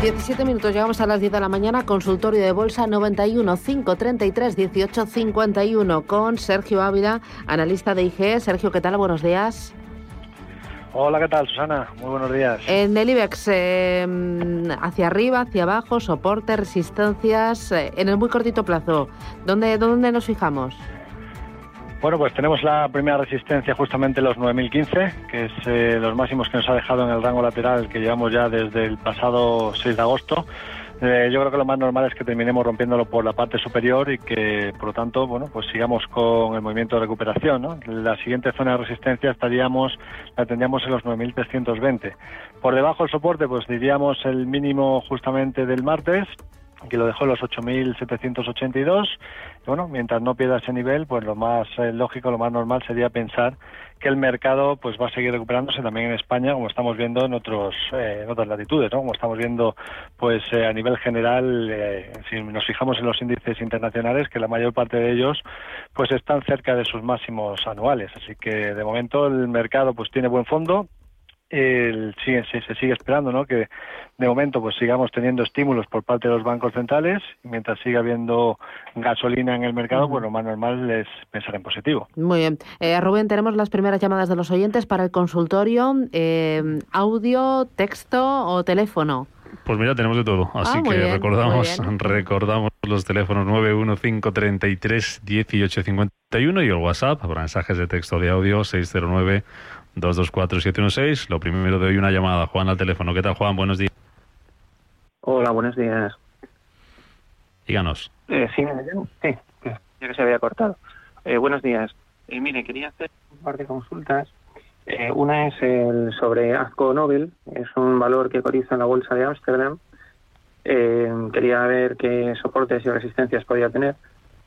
Diecisiete minutos, llegamos a las 10 de la mañana, consultorio de bolsa 91 533 18 51 con Sergio Ávila, analista de IG. Sergio, ¿qué tal? Buenos días. Hola, ¿qué tal, Susana? Muy buenos días. En el IBEX, eh, hacia arriba, hacia abajo, soporte, resistencias, eh, en el muy cortito plazo. ¿Dónde, ¿Dónde nos fijamos? Bueno, pues tenemos la primera resistencia justamente los 9015, que es eh, los máximos que nos ha dejado en el rango lateral que llevamos ya desde el pasado 6 de agosto. Eh, yo creo que lo más normal es que terminemos rompiéndolo por la parte superior y que, por lo tanto, bueno, pues sigamos con el movimiento de recuperación. ¿no? La siguiente zona de resistencia estaríamos, la tendríamos en los 9.320. Por debajo del soporte, pues diríamos el mínimo justamente del martes, que lo dejó en los 8.782. Bueno, mientras no pierda ese nivel, pues lo más eh, lógico, lo más normal sería pensar que el mercado pues va a seguir recuperándose también en España, como estamos viendo en otros eh, en otras latitudes, ¿no? Como estamos viendo, pues eh, a nivel general, eh, si nos fijamos en los índices internacionales, que la mayor parte de ellos, pues están cerca de sus máximos anuales. Así que de momento el mercado pues tiene buen fondo, el, sigue, se, se, sigue esperando ¿no? que de momento pues sigamos teniendo estímulos por parte de los bancos centrales y mientras siga habiendo gasolina en el mercado, pues lo más normal es pensar en positivo. Muy bien. Eh, Rubén, tenemos las primeras llamadas de los oyentes para el consultorio. Eh, ¿Audio, texto o teléfono? Pues mira, tenemos de todo. Así Ah, muy que bien, recordamos, recordamos los teléfonos 91533 1851 y el WhatsApp para mensajes de texto de audio 609 224 716. Lo primero de hoy una llamada. Juan al teléfono. ¿Qué tal, Juan? Buenos días. Hola, buenos días. Díganos. Eh, sí, ¿me llamo? Sí, ya que se había cortado. Eh, buenos días. Eh, mire, quería hacer un par de consultas. Eh, una es el sobre Azco Nobel, es un valor que cotiza en la bolsa de Ámsterdam. Eh, quería ver qué soportes y resistencias podía tener.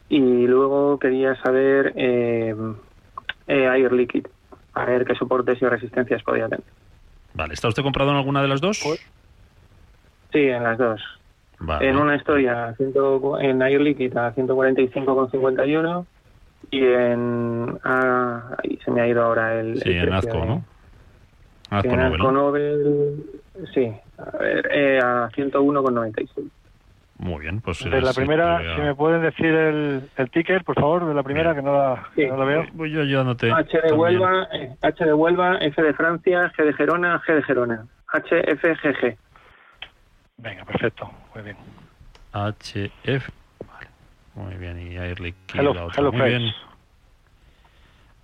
Y luego quería saber Air Liquid, a ver qué soportes y resistencias podía tener. Vale, ¿está usted comprado en alguna de las dos? Sí, en las dos. Vale. En una historia a ciento- en Air Liquid a 145,51 y en... Ah, ahí se me ha ido ahora el... Sí, el en Azco, de- ¿no? Azco en Nobel. Nobel, sí, a ver, eh, a 101,96. Muy bien, pues... De eh, la primera, si me pueden decir el, el ticket, por favor, de la primera, que no la, Sí. no la veo. Voy yo ayudándote. H de. Huelva, eh, H de Huelva, F de Francia, G de Gerona, G de Gerona. HFGG. Venga, perfecto, muy bien. HF. Vale. Muy bien, y Air Liquid, Hello, la otra. Hello Muy bien.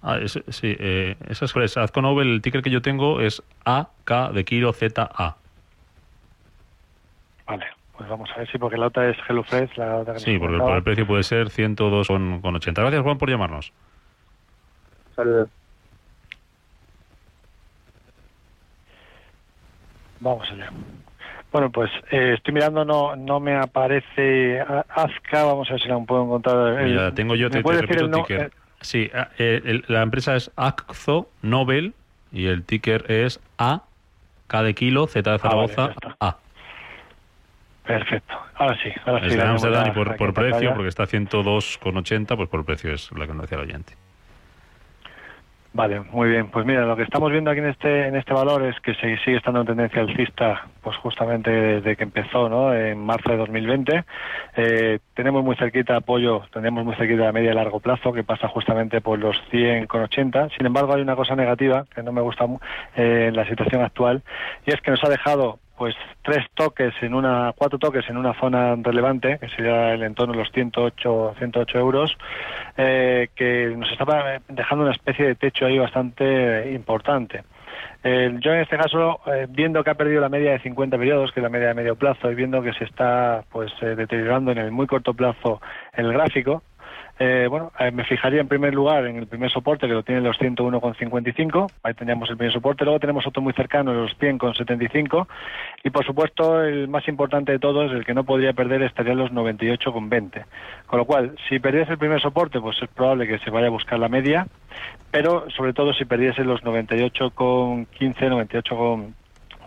Ah, es- sí, eh, esa es Fresh. Azco Nobel, el ticker que yo tengo es AK de Kilo ZA. Vale, pues vamos a ver si porque la otra es HelloFresh, la otra que Sí, porque por el precio puede ser 102,80. Gracias, Juan, por llamarnos. Saludos. Vamos allá. Bueno, pues eh, estoy mirando, no no me aparece a- Azca, vamos a ver si la puedo encontrar. El- Mira, tengo yo, ¿me te, te repito decir el no- ticker. eh, Sí, ah, eh, el- la empresa es Aczo Nobel y el ticker es A, K de Kilo, Z de Ah, vale, Zaragoza, ya está. A. perfecto, ahora sí, ahora sí. Amsterdam y por, precio, pantalla. porque está a 102,80, pues por precio es la que nos decía el oyente. Vale, muy bien. Pues mira, lo que estamos viendo aquí en este en este valor es que se- sigue estando en tendencia alcista, pues justamente desde que empezó, ¿no? En marzo de 2020. Eh, tenemos muy cerquita apoyo, tenemos muy cerquita la media y largo plazo, que pasa justamente por los 100,80. Sin embargo, hay una cosa negativa que no me gusta eh, en la situación actual, y es que nos ha dejado pues tres toques en una, cuatro toques en una zona relevante, que sería el entorno de los 108, 108 euros, eh, que nos estaba dejando una especie de techo ahí bastante importante. yo en este caso, eh, viendo que ha perdido la media de 50 periodos, que es la media de medio plazo, y viendo que se está pues eh, deteriorando en el muy corto plazo el gráfico, eh, bueno, eh, me fijaría en primer lugar en el primer soporte que lo tiene los 101,55. Ahí tendríamos el primer soporte. Luego tenemos otro muy cercano, los 100,75. Y por supuesto, el más importante de todos, el que no podría perder, estaría los 98,20. Con lo cual, si perdiese el primer soporte, pues es probable que se vaya a buscar la media. Pero sobre todo, si perdiese los 98,15, 98,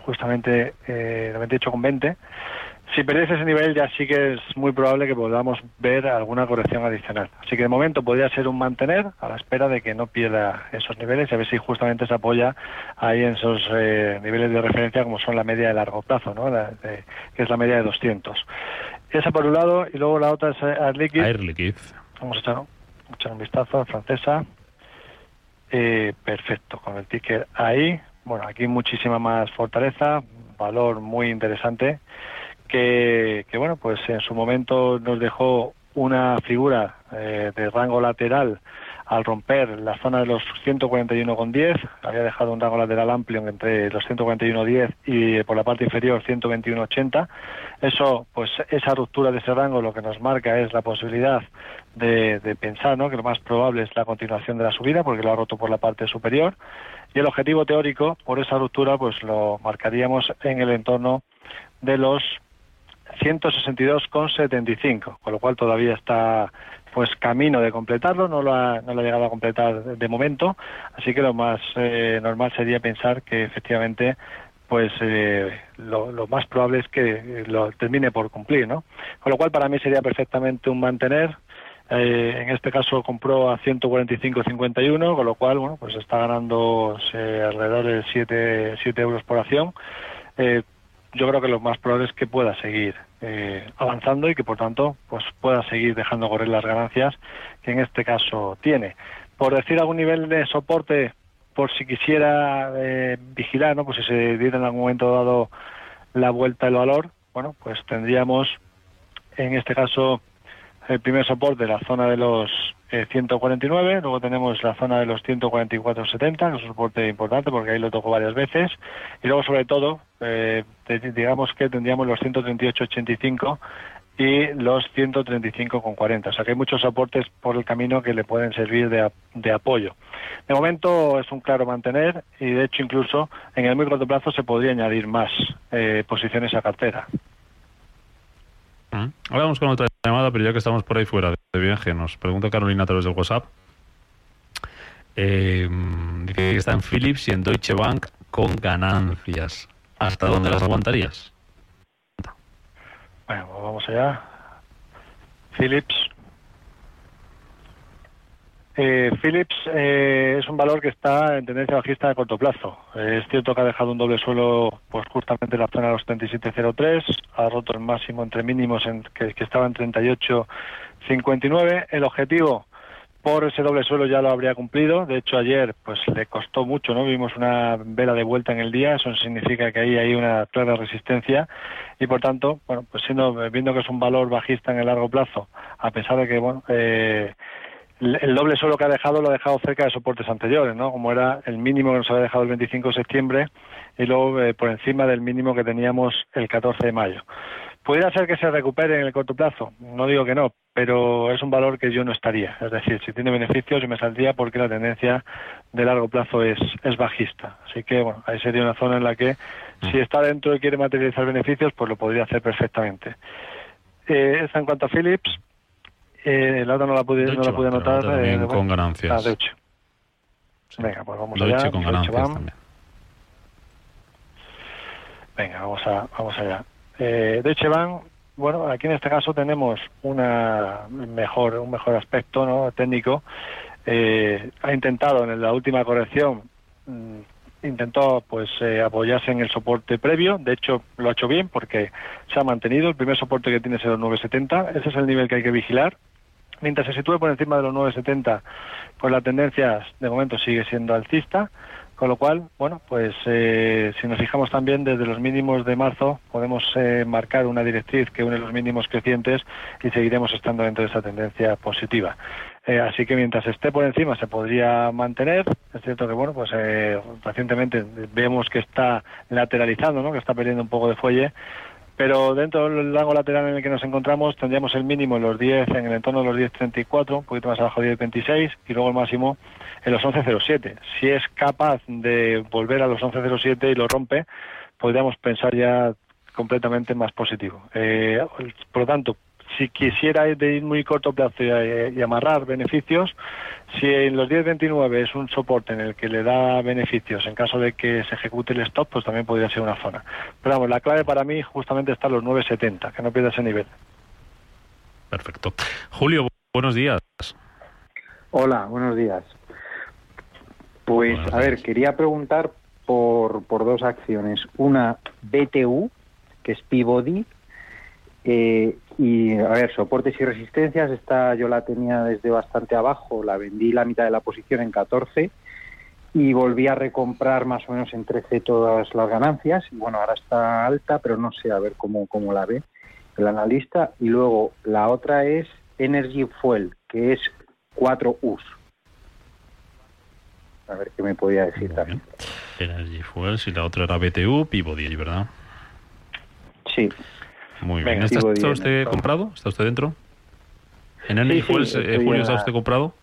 justamente eh, 98,20 si perdiese ese nivel ya sí que es muy probable que podamos ver alguna corrección adicional. Así que de momento podría ser un mantener a la espera de que no pierda esos niveles y a ver si justamente se apoya ahí en esos eh, niveles de referencia como son la media de largo plazo, ¿no? que es la media de 200. Esa por un lado y luego la otra es Air Liquid. Vamos a echar, un vistazo, francesa. Eh, perfecto, con el ticker ahí. Bueno, aquí muchísima más fortaleza, valor muy interesante que, bueno, pues en su momento nos dejó una figura eh, de rango lateral al romper la zona de los 141,10, había dejado un rango lateral amplio entre los 141,10 y por la parte inferior 121,80. Eso, pues esa ruptura de ese rango lo que nos marca es la posibilidad de, de pensar ¿no? que lo más probable es la continuación de la subida porque lo ha roto por la parte superior y el objetivo teórico por esa ruptura pues lo marcaríamos en el entorno de los 162,75, con lo cual todavía está pues camino de completarlo, no lo ha, no lo ha llegado a completar de momento, así que lo más eh, normal sería pensar que efectivamente pues eh, lo, más probable es que lo termine por cumplir, ¿no? Con lo cual para mí sería perfectamente un mantener, eh, en este caso compró a 145.51, con lo cual, bueno, pues está ganando alrededor de 7, 7 euros por acción. Yo creo que lo más probable es que pueda seguir eh, avanzando y que por tanto pues pueda seguir dejando correr las ganancias que en este caso tiene. Por decir algún nivel de soporte, por si quisiera eh, vigilar, ¿no? pues si se diera en algún momento dado la vuelta del valor, bueno, pues tendríamos en este caso el primer soporte, la zona de los 149, eh, luego tenemos la zona de los 144.70, que es un soporte importante porque ahí lo toco varias veces, y luego sobre todo, eh, digamos que tendríamos los 138.85 y los 135,40. O sea que hay muchos soportes por el camino que le pueden servir de, apoyo. De momento es un claro mantener y de hecho incluso en el muy corto plazo se podría añadir más eh, posiciones a cartera. Ahora vamos con otra llamada, pero ya que estamos por ahí fuera de viaje, nos pregunta Carolina a través del WhatsApp. Eh, dice que está en Philips y en Deutsche Bank con ganancias. ¿Hasta dónde las aguantarías? Bueno, pues vamos allá. Philips eh, Philips eh, es un valor que está en tendencia bajista de corto plazo. Eh, es cierto que ha dejado un doble suelo pues justamente en la zona de los 37.03, ha roto el máximo entre mínimos en, que, estaba en 38.59. El objetivo por ese doble suelo ya lo habría cumplido. De hecho, ayer pues le costó mucho, ¿no? Vimos una vela de vuelta en el día, eso significa que ahí hay una clara resistencia y por tanto, bueno, pues siendo viendo que es un valor bajista en el largo plazo, a pesar de que bueno, eh, el doble suelo que ha dejado lo ha dejado cerca de soportes anteriores, ¿no? Como era el mínimo que nos había dejado el 25 de septiembre y luego eh, por encima del mínimo que teníamos el 14 de mayo. ¿Pudiera ser que se recupere en el corto plazo? No digo que no, pero es un valor que yo no estaría. Es decir, si tiene beneficios yo me saldría porque la tendencia de largo plazo es, es bajista. Así que, bueno, ahí sería una zona en la que si está dentro y quiere materializar beneficios, pues lo podría hacer perfectamente. Eh, en cuanto a Philips, eh, la otra no la pude, no la pude anotar. Eh, con ganancias. Ah, Deutsche. Venga, pues vamos Deutsche allá. con ganancias también. Venga, vamos, a, vamos allá. Eh, Deutsche Bank, bueno, aquí en este caso tenemos una mejor, un mejor aspecto ¿no? técnico. Eh, ha intentado en la última corrección mm, intentó pues eh, apoyarse en el soporte previo, de hecho lo ha hecho bien porque se ha mantenido, el primer soporte que tiene es el 970, ese es el nivel que hay que vigilar, Mientras se sitúe por encima de los 9,70, pues la tendencia de momento sigue siendo alcista, Con lo cual, bueno, pues eh, si nos fijamos también desde los mínimos de marzo, podemos eh, marcar una directriz que une los mínimos crecientes y seguiremos estando dentro de esa tendencia positiva. Eh, así que mientras esté por encima se podría mantener. Es cierto que, bueno, pues recientemente vemos que está lateralizando, ¿no? que está perdiendo un poco de fuelle pero dentro del rango lateral en el que nos encontramos tendríamos el mínimo en los 10, en el entorno de los 10.34, un poquito más abajo de 10.26 y luego el máximo en los 11.07. Si es capaz de volver a los 11.07 y lo rompe, podríamos pensar ya completamente más positivo. Eh, por lo tanto, si quisiera ir de ir muy corto plazo y, amarrar beneficios, si en los 10.29 es un soporte en el que le da beneficios en caso de que se ejecute el stop, pues también podría ser una zona. Pero vamos, la clave para mí justamente está en los 9.70, que no pierda ese nivel. Perfecto. Julio, buenos días. Hola, buenos días. Pues, a ver, quería preguntar por, por dos acciones. Una, BTU, que es Peabody, eh, y a ver, soportes y resistencias, esta yo la tenía desde bastante abajo, la vendí la mitad de la posición en 14 y volví a recomprar más o menos en 13 todas las ganancias y bueno, ahora está alta, pero no sé a ver cómo, cómo la ve el analista. Y luego la otra es Energy Fuel, que es 4 US. A ver qué me podía decir también. Energy Fuel, si la otra era BTU, Peabody, ¿verdad? Sí. Muy bien. ¿Está, usted comprado? ¿Está usted dentro? ¿En Energy sí, eh, Julio, está usted comprado?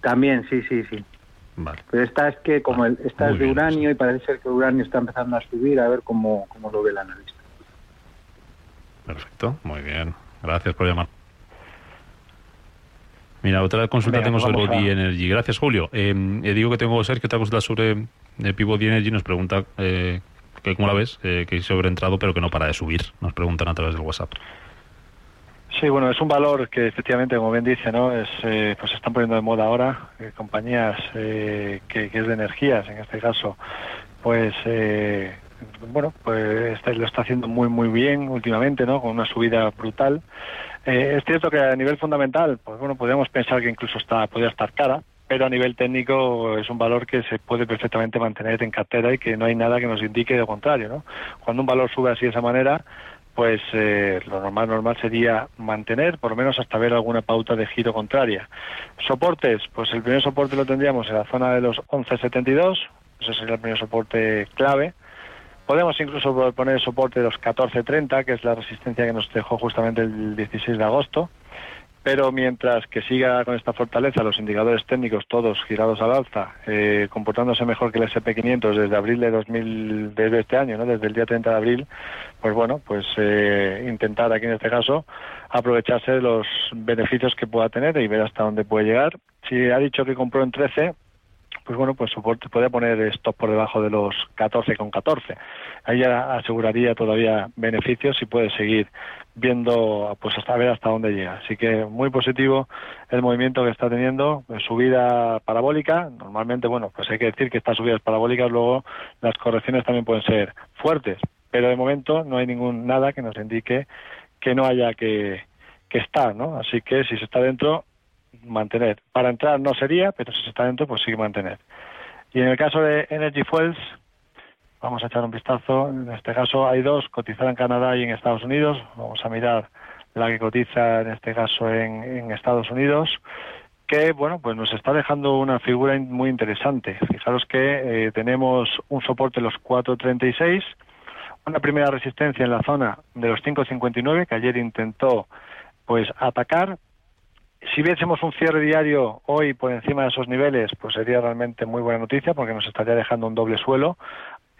También, sí, sí, sí. Vale. Pero esta es que como el, esta es de uranio y parece ser que el uranio está empezando a subir, a ver cómo, cómo lo ve el analista. Perfecto, muy bien. Gracias por llamar. Mira, otra consulta tengo sobre Pivot Energy. Gracias, Julio. Eh, eh, digo que tengo Sergio, otra consulta sobre eh, Pivot Energy. Nos pregunta eh, cómo la ves, eh, que sobreentrado pero que no para de subir, nos preguntan a través del WhatsApp. Sí, bueno, es un valor que efectivamente, como bien dice, ¿no? Es, eh, pues se están poniendo de moda ahora eh, compañías que, que, es de energías, en este caso, pues bueno, pues lo está haciendo muy muy bien últimamente, ¿no? Con una subida brutal. es cierto que a nivel fundamental, pues bueno, podríamos pensar que incluso está podría estar cara, pero a nivel técnico es un valor que se puede perfectamente mantener en cartera y que no hay nada que nos indique lo contrario. ¿no? Cuando un valor sube así de esa manera, pues eh, lo normal normal sería mantener, por lo menos hasta ver alguna pauta de giro contraria. Soportes, pues el primer soporte lo tendríamos en la zona de los 11.72, ese sería el primer soporte clave. Podemos incluso poner el soporte de los 14.30, que es la resistencia que nos dejó justamente el 16 de agosto pero mientras que siga con esta fortaleza los indicadores técnicos todos girados al alza, eh, comportándose mejor que el SP500 desde abril de 2000, desde este año, ¿no? desde el día 30 de abril, pues bueno, pues eh, intentar aquí en este caso aprovecharse de los beneficios que pueda tener y ver hasta dónde puede llegar. Si ha dicho que compró en 13, pues bueno, pues soporte puede poner stop por debajo de los 14 con 14. Ahí ya aseguraría todavía beneficios y puede seguir viendo pues hasta ver hasta dónde llega. Así que muy positivo el movimiento que está teniendo, subida parabólica. Normalmente, bueno, pues hay que decir que estas subidas parabólicas luego las correcciones también pueden ser fuertes, pero de momento no hay ningún nada que nos indique que no haya que, que estar, ¿no? Así que si se está dentro mantener. Para entrar no sería, pero si se está dentro, pues sí mantener. Y en el caso de Energy Fuels, vamos a echar un vistazo. En este caso hay dos, cotizar en Canadá y en Estados Unidos. Vamos a mirar la que cotiza en este caso en, Estados Unidos que bueno pues nos está dejando una figura muy interesante. Fijaros que eh, tenemos un soporte de los 4.36, una primera resistencia en la zona de los 5.59 que ayer intentó pues atacar, si viésemos un cierre diario hoy por encima de esos niveles, pues sería realmente muy buena noticia porque nos estaría dejando un doble suelo.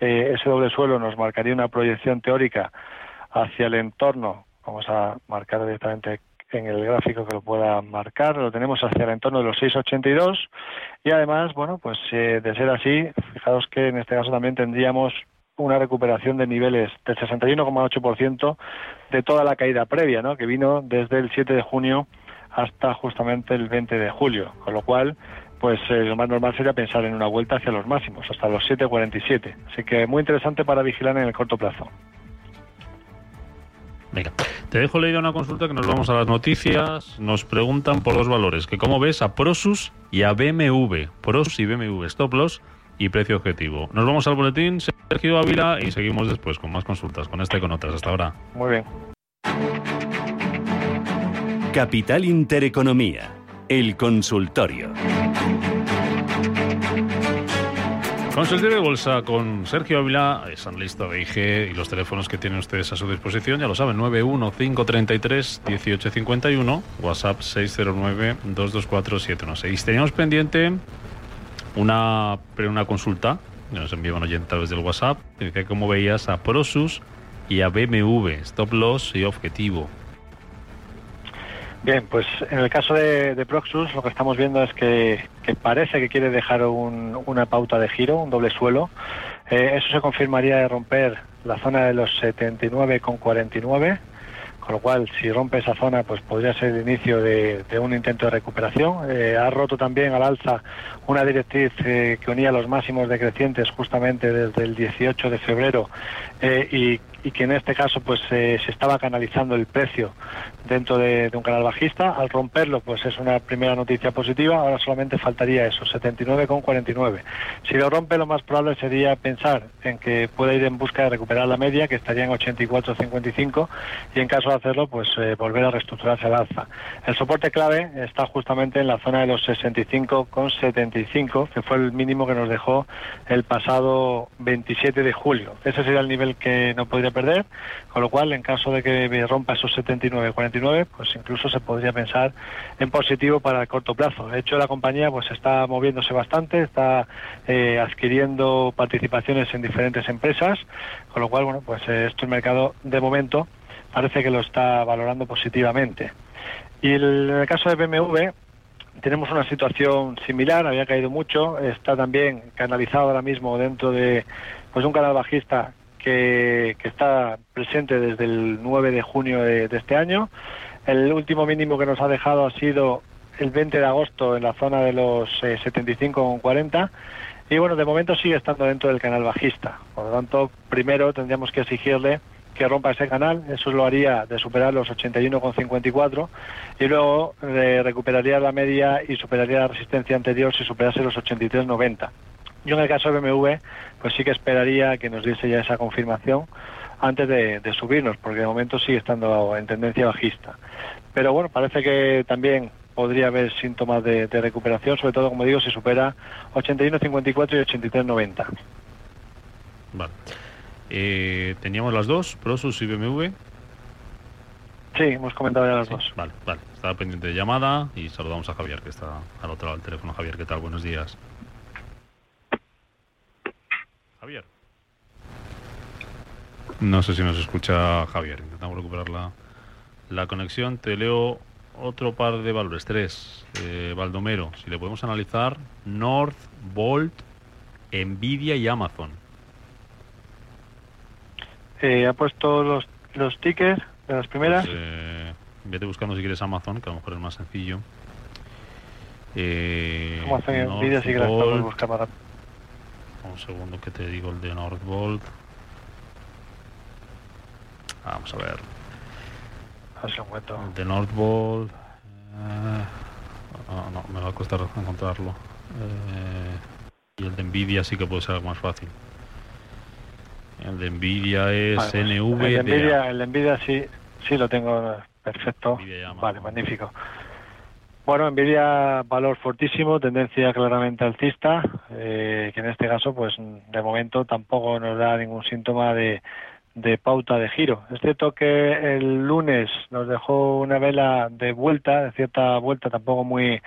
Eh, ese doble suelo nos marcaría una proyección teórica hacia el entorno. Vamos a marcar directamente en el gráfico que lo pueda marcar. Lo tenemos hacia el entorno de los 6,82 y además, bueno, pues eh, de ser así, fijaos que en este caso también tendríamos una recuperación de niveles del 61,8% de toda la caída previa, ¿no? que vino desde el 7 de junio hasta justamente el 20 de julio, con lo cual pues eh, lo más normal sería pensar en una vuelta hacia los máximos, hasta los 7.47. Así que muy interesante para vigilar en el corto plazo. Venga, te dejo leído una consulta que nos vamos a las noticias. Nos preguntan por dos valores, que cómo ves a Prosus y a BMW. Prosus y BMW, stop loss y precio objetivo. Nos vamos al boletín, Sergio Ávila, y seguimos después con más consultas, con este y con otras. Hasta ahora. Muy bien. Capital Intereconomía, el consultorio. Consultorio de Bolsa con Sergio Ávila, es analista de IG y los teléfonos que tienen ustedes a su disposición, ya lo saben, 915331851, WhatsApp 609224716. Teníamos pendiente una, una consulta que nos envió un oyente a través del WhatsApp, que veías a Prosus y a BMW, stop loss y objetivo. Bien, pues en el caso de, Proxus lo que estamos viendo es que, parece que quiere dejar una pauta de giro, un doble suelo. Eh, eso se confirmaría de romper la zona de los 79,49 con lo cual si rompe esa zona pues podría ser el inicio de, un intento de recuperación. Eh, ha roto también al alza una directriz eh, que unía los máximos decrecientes justamente desde el 18 de febrero y, y que en este caso pues eh, se estaba canalizando el precio dentro de, un canal bajista. Al romperlo pues es una primera noticia positiva, ahora solamente faltaría eso, 79,49. Si lo rompe lo más probable sería pensar en que puede ir en busca de recuperar la media que estaría en 84,55 y en caso de hacerlo pues eh, volver a reestructurarse al alza. El soporte clave está justamente en la zona de los 65,75 que fue el mínimo que nos dejó el pasado 27 de julio. Ese sería el nivel que no podría perder, con lo cual en caso de que rompa esos 79-49, pues incluso se podría pensar en positivo para el corto plazo. De hecho, la compañía pues está moviéndose bastante, está eh, adquiriendo participaciones en diferentes empresas, con lo cual, bueno, pues esto el mercado de momento parece que lo está valorando positivamente. Y en el caso de BMW, tenemos una situación similar, había caído mucho, está también canalizado ahora mismo dentro de pues un canal bajista que, está presente desde el 9 de junio de, este año. El último mínimo que nos ha dejado ha sido el 20 de agosto en la zona de los 75,40 eh, y bueno, de momento sigue estando dentro del canal bajista. Por lo tanto, primero tendríamos que exigirle que rompa ese canal, eso lo haría de superar los 81,54 y luego eh, recuperaría la media y superaría la resistencia anterior si superase los 83,90. Yo en el caso de BMW, pues sí que esperaría que nos diese ya esa confirmación antes de, subirnos, porque de momento sigue estando en tendencia bajista. Pero bueno, parece que también podría haber síntomas de, recuperación, sobre todo, como digo, si supera 81.54 y 83.90. Vale. Eh, ¿Teníamos las dos, Prosus y BMW? Sí, hemos comentado ya las dos. Vale, vale. Estaba pendiente de llamada y saludamos a Javier, que está al otro lado del teléfono. Javier, ¿qué tal? Buenos días. Javier. No sé si nos escucha Javier. Intentamos recuperar la, la conexión. Te leo otro par de valores. Tres. Eh, Baldomero. Si le podemos analizar, North, Bolt, Nvidia y Amazon. Eh, ¿Ha puesto los, los tickets de las primeras? Pues, eh, vete buscando si quieres Amazon, que a lo mejor es más sencillo. Eh, Amazon y Nvidia sí que las podemos buscar para un segundo que te digo el de Northvolt. Vamos a ver. El de Northvolt. Eh, no, me va a costar encontrarlo. Eh, y el de Nvidia sí que puede ser algo más fácil. El de Nvidia es pues, NV. El de Nvidia, el de Nvidia sí, sí lo tengo perfecto. Vale, magnífico. Bueno, Nvidia valor fortísimo, tendencia claramente alcista, eh, que en este caso, pues de momento tampoco nos da ningún síntoma de, pauta de giro. Es cierto que el lunes nos dejó una vela de vuelta, de cierta vuelta tampoco muy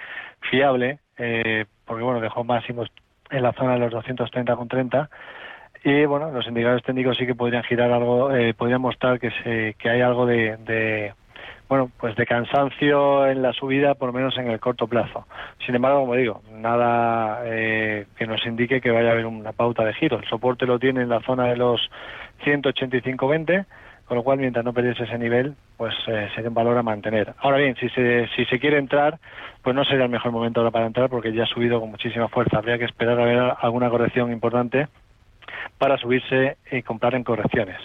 fiable, eh, porque bueno, dejó máximos en la zona de los 230,30 y bueno, los indicadores técnicos sí que podrían girar algo, eh, podrían mostrar que, se, que hay algo de bueno, pues de cansancio en la subida, por lo menos en el corto plazo. Sin embargo, como digo, nada eh, que nos indique que vaya a haber una pauta de giro. El soporte lo tiene en la zona de los 185.20, con lo cual mientras no perdiese ese nivel, pues eh, sería un valor a mantener. Ahora bien, si se, si se quiere entrar, pues no sería el mejor momento ahora para entrar porque ya ha subido con muchísima fuerza. Habría que esperar a ver alguna corrección importante para subirse y comprar en correcciones.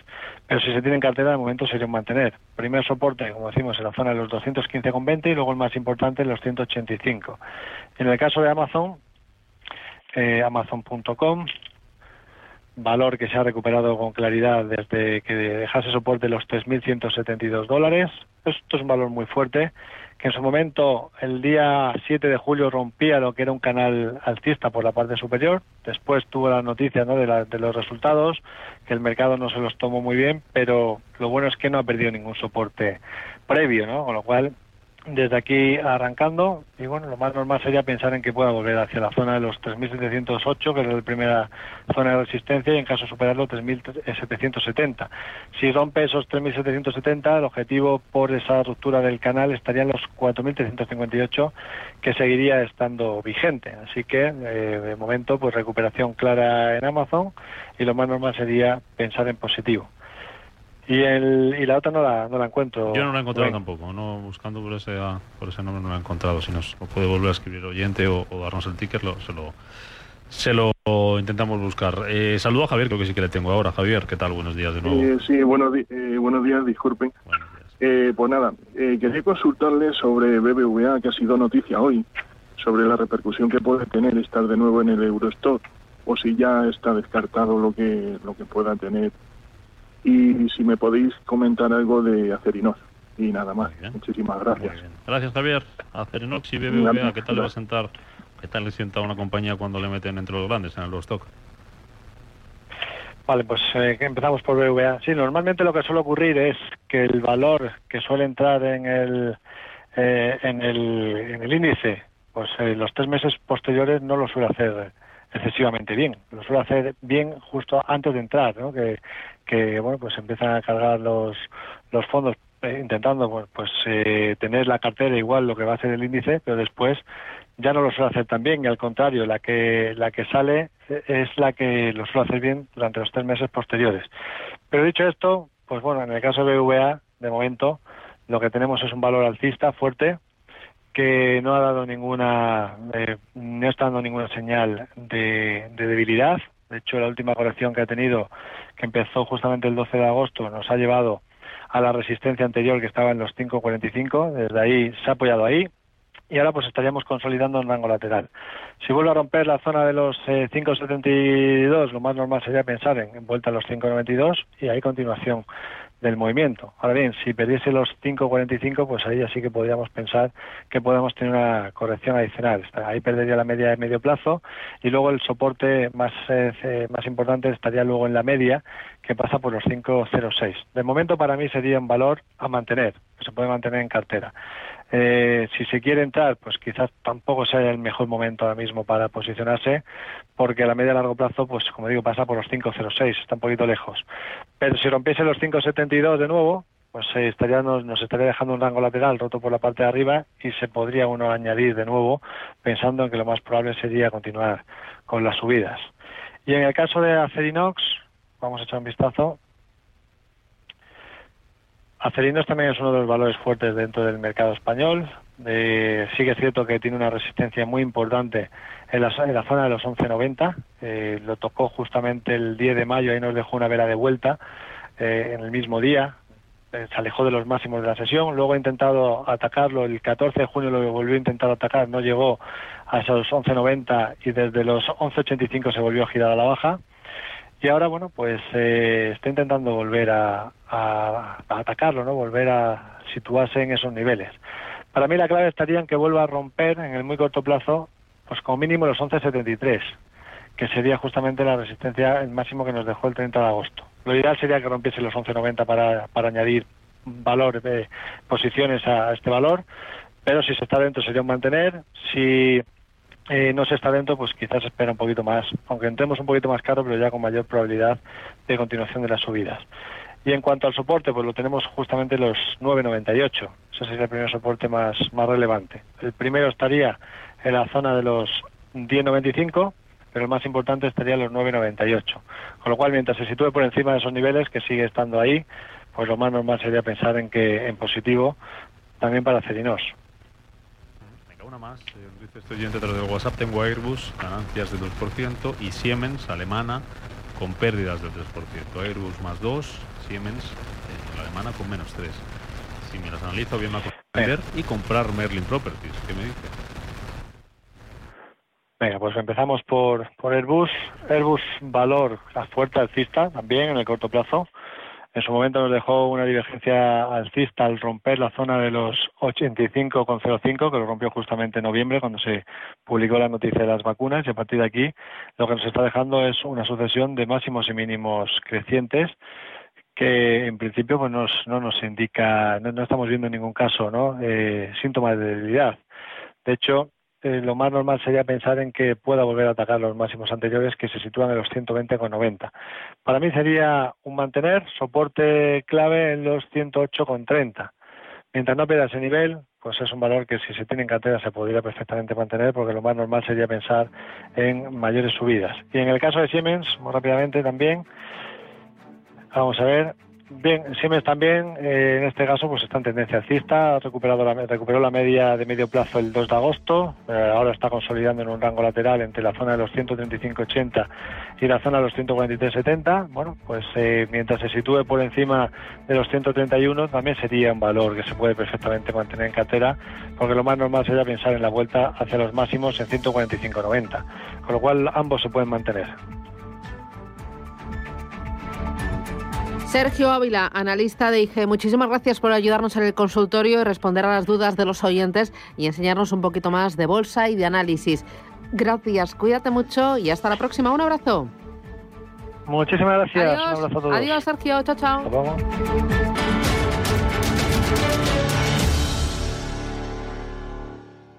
Pero si se tiene en cartera, de momento sería mantener. Primer soporte, como decimos, en la zona de los 215,20 y luego el más importante en los 185. En el caso de Amazon, eh, Amazon.com, valor que se ha recuperado con claridad desde que dejase soporte los 3.172 dólares. Esto es un valor muy fuerte, que en su momento, el día 7 de julio, rompía lo que era un canal alcista por la parte superior. Después tuvo la noticia ¿no? de, de los resultados, que el mercado no se los tomó muy bien, pero lo bueno es que no ha perdido ningún soporte previo, ¿no? con lo cual desde aquí arrancando y bueno, lo más normal sería pensar en que pueda volver hacia la zona de los 3.708, que es la primera zona de resistencia, y en caso de superarlo 3.770. Si rompe esos 3.770, el objetivo por esa ruptura del canal estaría en los 4.358, que seguiría estando vigente. Así que, eh, de momento, pues recuperación clara en Amazon y lo más normal sería pensar en positivo. Y, el, y la otra no la, no la encuentro. Yo no la he encontrado tampoco, no buscando por ese, por ese nombre no la he encontrado. Si nos lo puede volver a escribir oyente o, darnos el ticket, lo, se, lo, se lo intentamos buscar. Eh, saludo a Javier, creo que sí que le tengo ahora. Javier, ¿qué tal? Buenos días de nuevo. Eh, sí, buenos, eh, buenos días, disculpen. Eh, pues nada, eh, quería consultarle sobre BBVA, que ha sido noticia hoy, sobre la repercusión que puede tener estar de nuevo en el Eurostock, o si ya está descartado lo que, lo que pueda tener y si me podéis comentar algo de Acerinox. Y nada más. Muchísimas gracias. Gracias, Javier. Acerinox y BBVA, ¿qué tal le va a sentar? ¿Qué tal le sienta a una compañía cuando le meten entre los grandes en el stock? Vale, pues eh, empezamos por BBVA. Sí, normalmente lo que suele ocurrir es que el valor que suele entrar en el, eh, en el, en el índice, pues eh, los tres meses posteriores no lo suele hacer excesivamente bien. Lo suele hacer bien justo antes de entrar, ¿no? que, que bueno pues empiezan a cargar los, los fondos eh, intentando pues, pues eh, tener la cartera igual lo que va a ser el índice, pero después ya no lo suele hacer tan bien y al contrario, la que, la que sale es la que lo suele hacer bien durante los tres meses posteriores. Pero dicho esto, pues bueno, en el caso de BVA, de momento, lo que tenemos es un valor alcista fuerte, que no ha dado ninguna, eh, no está dando ninguna señal de, debilidad. De hecho, la última corrección que ha tenido, que empezó justamente el 12 de agosto, nos ha llevado a la resistencia anterior que estaba en los 5.45. Desde ahí se ha apoyado ahí y ahora pues estaríamos consolidando un rango lateral. Si vuelve a romper la zona de los 5.72, eh, lo más normal sería pensar en, vuelta a los 5.92 y ahí continuación del movimiento. Ahora bien, si perdiese los 5.45, pues ahí ya sí que podríamos pensar que podemos tener una corrección adicional. Ahí perdería la media de medio plazo y luego el soporte más, eh, más importante estaría luego en la media, que pasa por los 5.06. De momento para mí sería un valor a mantener, que se puede mantener en cartera. Eh, si se quiere entrar, pues quizás tampoco sea el mejor momento ahora mismo para posicionarse, porque a la media y largo plazo, pues como digo, pasa por los 5.06, está un poquito lejos. Pero si rompiese los 5.72 de nuevo, pues eh, estaría, nos, nos, estaría dejando un rango lateral roto por la parte de arriba y se podría uno añadir de nuevo, pensando en que lo más probable sería continuar con las subidas. Y en el caso de Acerinox, vamos a echar un vistazo, Acerinos también es uno de los valores fuertes dentro del mercado español. Eh, sí que es cierto que tiene una resistencia muy importante en la, zona de los 11.90. Eh, lo tocó justamente el 10 de mayo y nos dejó una vela de vuelta eh, en el mismo día. se alejó de los máximos de la sesión. Luego ha intentado atacarlo. El 14 de junio lo volvió a intentar atacar. No llegó a esos 11.90 y desde los 11.85 se volvió a girar a la baja y ahora bueno pues eh, está intentando volver a, atacarlo no volver a situarse en esos niveles. Para mí la clave estaría en que vuelva a romper en el muy corto plazo pues como mínimo los 11.73 que sería justamente la resistencia el máximo que nos dejó el 30 de agosto. Lo ideal sería que rompiese los 11.90 para, para añadir valor de posiciones a este valor pero si se está dentro sería un mantener si eh, no se está dentro, pues quizás espera un poquito más, aunque entremos un poquito más caro, pero ya con mayor probabilidad de continuación de las subidas. Y en cuanto al soporte, pues lo tenemos justamente los 9.98. Ese sería el primer soporte más, más relevante. El primero estaría en la zona de los 10.95, pero el más importante estaría en los 9.98. Con lo cual, mientras se sitúe por encima de esos niveles, que sigue estando ahí, pues lo más normal sería pensar en que en positivo también para Cerinos una más, eh, dice este oyente a través de WhatsApp, tengo Airbus, ganancias del 2%, y Siemens, alemana, con pérdidas del 3%. Airbus más 2, Siemens, eh, la alemana, con menos 3. Si me las analizo, bien me a vender y comprar Merlin Properties. ¿Qué me dice? Venga, pues empezamos por, por Airbus. Airbus valor a fuerte alcista también en el corto plazo. En su momento nos dejó una divergencia alcista al romper la zona de los 85,05, que lo rompió justamente en noviembre cuando se publicó la noticia de las vacunas y a partir de aquí lo que nos está dejando es una sucesión de máximos y mínimos crecientes que en principio pues nos, no nos indica, no, estamos viendo en ningún caso ¿no? Eh, síntomas de debilidad. De hecho, eh, lo más normal sería pensar en que pueda volver a atacar los máximos anteriores que se sitúan en los 120,90. Para mí sería un mantener soporte clave en los 108,30. Mientras no pierda ese nivel, pues es un valor que si se tiene en cartera se podría perfectamente mantener porque lo más normal sería pensar en mayores subidas. Y en el caso de Siemens, muy rápidamente también, vamos a ver, Bien, Siemens también, eh, en este caso, pues está en tendencia alcista, ha recuperado la, recuperó la media de medio plazo el 2 de agosto, eh, ahora está consolidando en un rango lateral entre la zona de los 135,80 y la zona de los 143,70. Bueno, pues eh, mientras se sitúe por encima de los 131, también sería un valor que se puede perfectamente mantener en cartera, porque lo más normal sería pensar en la vuelta hacia los máximos en 145,90, con lo cual ambos se pueden mantener. Sergio Ávila, analista de IG, muchísimas gracias por ayudarnos en el consultorio y responder a las dudas de los oyentes y enseñarnos un poquito más de bolsa y de análisis. Gracias, cuídate mucho y hasta la próxima. Un abrazo. Muchísimas gracias. Adiós, Adiós Sergio. Chao, chao.